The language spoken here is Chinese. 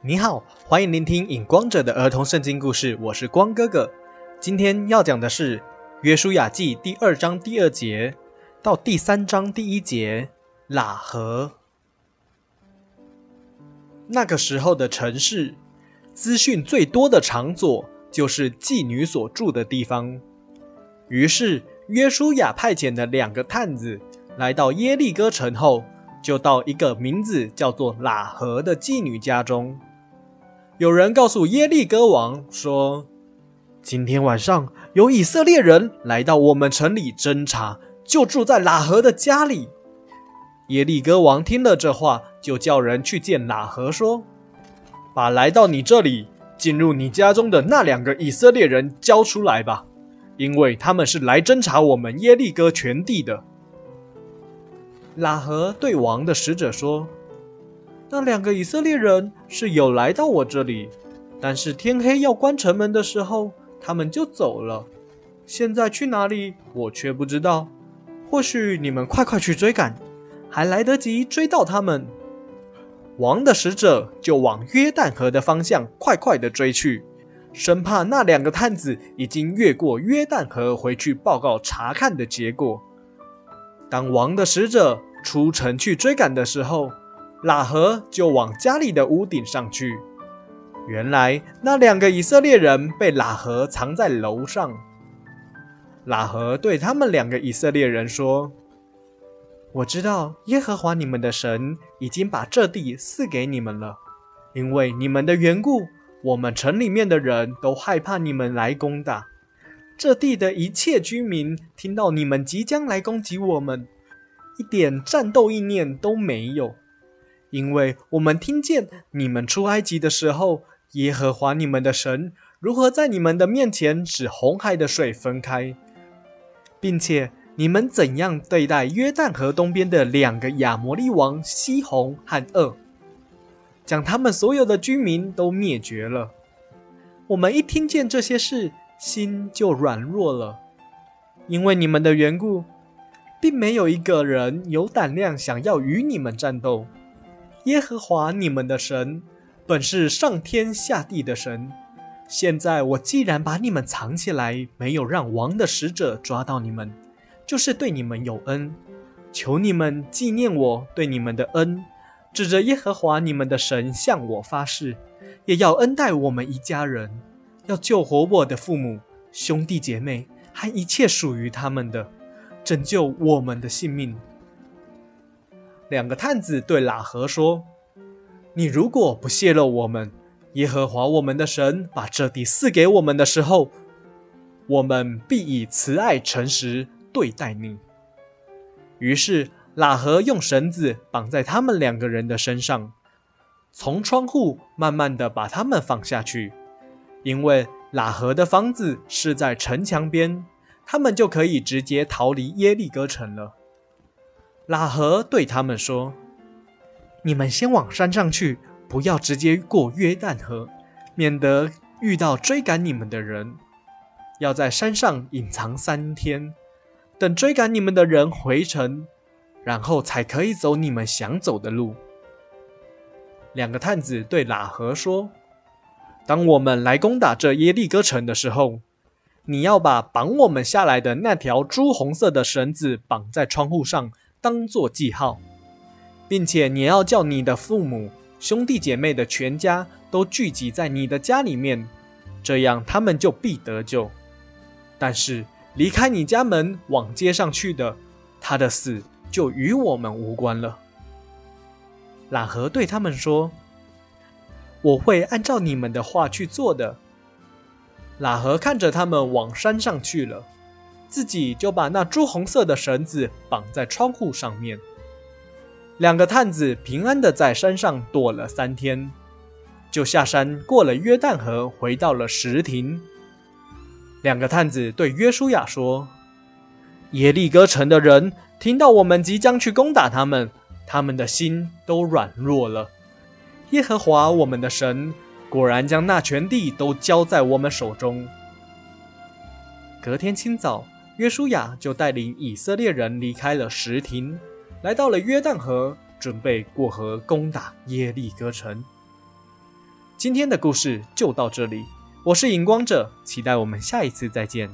你好，欢迎聆听《影光者》的儿童圣经故事，我是光哥哥。今天要讲的是《约书亚记》第二章第二节到第三章第一节。喇合。那个时候的城市，资讯最多的场所就是妓女所住的地方。于是，约书亚派遣的两个探子来到耶利哥城后，就到一个名字叫做喇合的妓女家中。有人告诉耶利哥王说：“今天晚上有以色列人来到我们城里侦查，就住在喇合的家里。”耶利哥王听了这话，就叫人去见喇合，说：“把来到你这里、进入你家中的那两个以色列人交出来吧，因为他们是来侦查我们耶利哥全地的。”喇合对王的使者说。那两个以色列人是有来到我这里，但是天黑要关城门的时候，他们就走了。现在去哪里，我却不知道。或许你们快快去追赶，还来得及追到他们。王的使者就往约旦河的方向快快的追去，生怕那两个探子已经越过约旦河回去报告查看的结果。当王的使者出城去追赶的时候，喇合就往家里的屋顶上去。原来那两个以色列人被喇合藏在楼上。喇合对他们两个以色列人说：“我知道耶和华你们的神已经把这地赐给你们了，因为你们的缘故，我们城里面的人都害怕你们来攻打。这地的一切居民听到你们即将来攻击我们，一点战斗意念都没有。”因为我们听见你们出埃及的时候，耶和华你们的神如何在你们的面前使红海的水分开，并且你们怎样对待约旦河东边的两个亚摩利王西宏和恶，将他们所有的居民都灭绝了。我们一听见这些事，心就软弱了，因为你们的缘故，并没有一个人有胆量想要与你们战斗。耶和华你们的神，本是上天下地的神。现在我既然把你们藏起来，没有让王的使者抓到你们，就是对你们有恩。求你们纪念我对你们的恩，指着耶和华你们的神向我发誓，也要恩待我们一家人，要救活我的父母、兄弟姐妹和一切属于他们的，拯救我们的性命。两个探子对喇合说：“你如果不泄露我们，耶和华我们的神把这地赐给我们的时候，我们必以慈爱诚实对待你。”于是喇合用绳子绑在他们两个人的身上，从窗户慢慢的把他们放下去，因为喇合的房子是在城墙边，他们就可以直接逃离耶利哥城了。喇合对他们说：“你们先往山上去，不要直接过约旦河，免得遇到追赶你们的人。要在山上隐藏三天，等追赶你们的人回城，然后才可以走你们想走的路。”两个探子对喇合说：“当我们来攻打这耶利哥城的时候，你要把绑我们下来的那条朱红色的绳子绑在窗户上。”当做记号，并且你要叫你的父母、兄弟姐妹的全家都聚集在你的家里面，这样他们就必得救。但是离开你家门往街上去的，他的死就与我们无关了。喇合对他们说：“我会按照你们的话去做的。”喇合看着他们往山上去了。自己就把那朱红色的绳子绑在窗户上面。两个探子平安的在山上躲了三天，就下山过了约旦河，回到了石亭。两个探子对约书亚说：“耶利哥城的人听到我们即将去攻打他们，他们的心都软弱了。耶和华我们的神果然将那全地都交在我们手中。”隔天清早。约书亚就带领以色列人离开了石亭，来到了约旦河，准备过河攻打耶利哥城。今天的故事就到这里，我是荧光者，期待我们下一次再见。